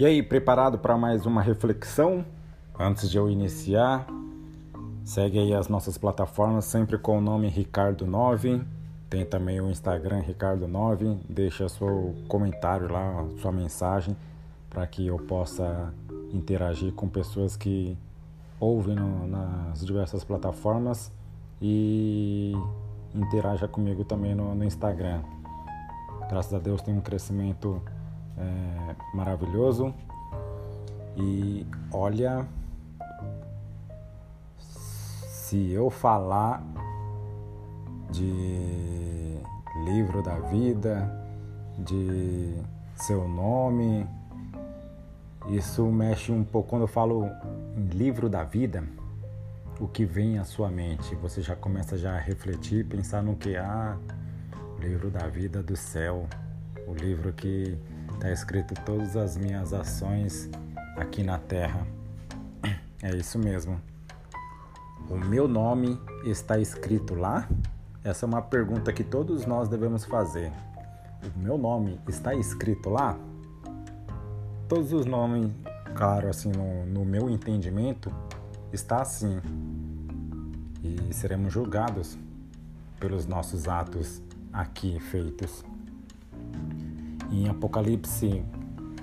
E aí, preparado para mais uma reflexão? Antes de eu iniciar, segue aí as nossas plataformas, sempre com o nome Ricardo9. Tem também o Instagram Ricardo9. Deixa seu comentário lá, sua mensagem, para que eu possa interagir com pessoas que ouvem no, nas diversas plataformas e interaja comigo também no, no Instagram. Graças a Deus tem um crescimento é, maravilhoso. E olha, se eu falar de livro da vida, de seu nome, isso mexe um pouco. Quando eu falo em livro da vida, o que vem à sua mente? Você já começa já a refletir, pensar no que há, ah, livro da vida do céu, o livro que está escrito todas as minhas ações aqui na terra. É isso mesmo. O meu nome está escrito lá? Essa é uma pergunta que todos nós devemos fazer. O meu nome está escrito lá? Todos os nomes, claro, assim, no, no meu entendimento, está assim. E seremos julgados pelos nossos atos aqui feitos. Em Apocalipse,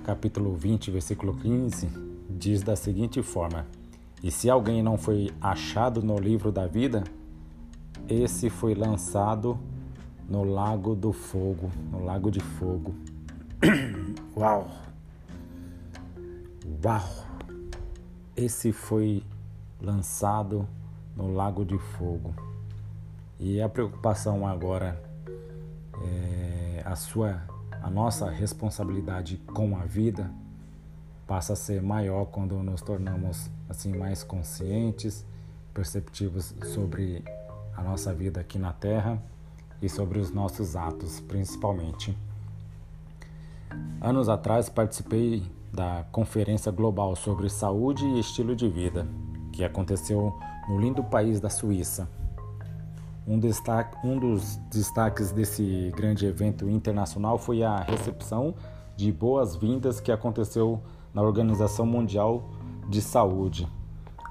capítulo 20, versículo 15, diz da seguinte forma: E se alguém não foi achado no livro da vida, esse foi lançado no lago do fogo, no lago de fogo. Uau! Uau! Esse foi lançado no lago de fogo. E a preocupação agora é a sua a nossa responsabilidade com a vida passa a ser maior quando nos tornamos assim mais conscientes, perceptivos sobre a nossa vida aqui na Terra e sobre os nossos atos, principalmente. Anos atrás participei da Conferência Global sobre Saúde e Estilo de Vida, que aconteceu no lindo país da Suíça. Um, destaque, um dos destaques desse grande evento internacional foi a recepção de boas-vindas que aconteceu na Organização Mundial de Saúde,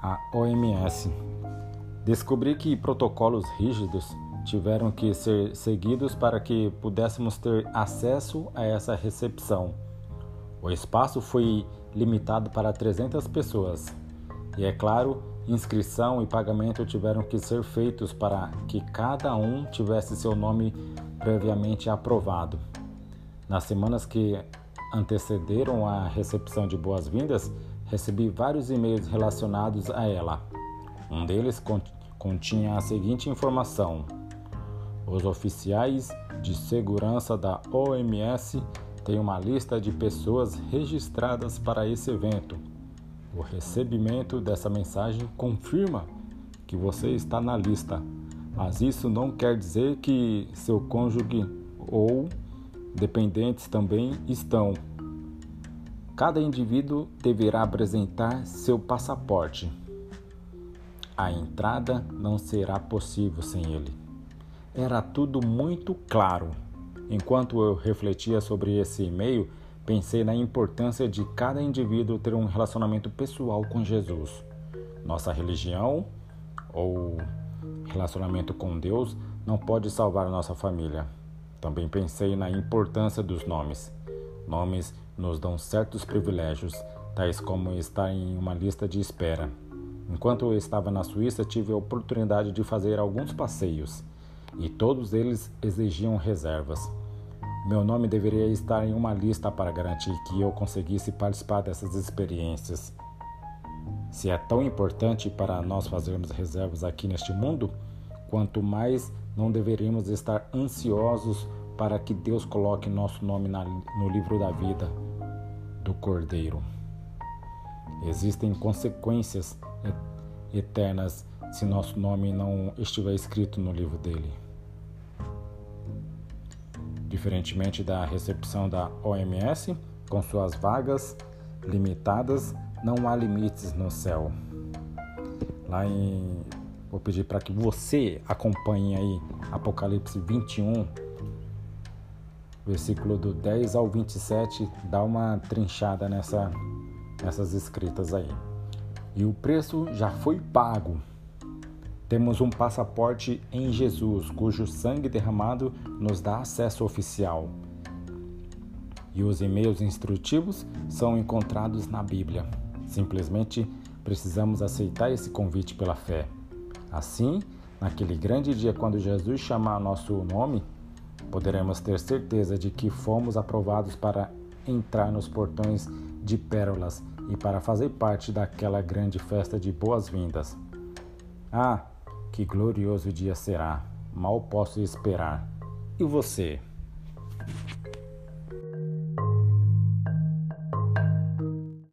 a OMS. Descobri que protocolos rígidos tiveram que ser seguidos para que pudéssemos ter acesso a essa recepção. O espaço foi limitado para 300 pessoas e, é claro, inscrição e pagamento tiveram que ser feitos para que cada um tivesse seu nome previamente aprovado. Nas semanas que antecederam a recepção de boas-vindas, recebi vários e-mails relacionados a ela. Um deles continha a seguinte informação: Os oficiais de segurança da OMS têm uma lista de pessoas registradas para esse evento o recebimento dessa mensagem confirma que você está na lista, mas isso não quer dizer que seu cônjuge ou dependentes também estão. Cada indivíduo deverá apresentar seu passaporte. A entrada não será possível sem ele. Era tudo muito claro. Enquanto eu refletia sobre esse e-mail, Pensei na importância de cada indivíduo ter um relacionamento pessoal com Jesus. Nossa religião ou relacionamento com Deus não pode salvar nossa família. Também pensei na importância dos nomes. Nomes nos dão certos privilégios, tais como estar em uma lista de espera. Enquanto eu estava na Suíça, tive a oportunidade de fazer alguns passeios e todos eles exigiam reservas. Meu nome deveria estar em uma lista para garantir que eu conseguisse participar dessas experiências. Se é tão importante para nós fazermos reservas aqui neste mundo, quanto mais não deveríamos estar ansiosos para que Deus coloque nosso nome na, no livro da vida do Cordeiro. Existem consequências eternas se nosso nome não estiver escrito no livro dele. Diferentemente da recepção da OMS, com suas vagas limitadas, não há limites no céu. Lá em vou pedir para que você acompanhe aí Apocalipse 21 versículo do 10 ao 27, dá uma trinchada nessa, nessas escritas aí. E o preço já foi pago. Temos um passaporte em Jesus, cujo sangue derramado nos dá acesso oficial. E os e-mails instrutivos são encontrados na Bíblia. Simplesmente precisamos aceitar esse convite pela fé. Assim, naquele grande dia, quando Jesus chamar nosso nome, poderemos ter certeza de que fomos aprovados para entrar nos portões de pérolas e para fazer parte daquela grande festa de boas-vindas. Ah, que glorioso dia será! Mal posso esperar. E você?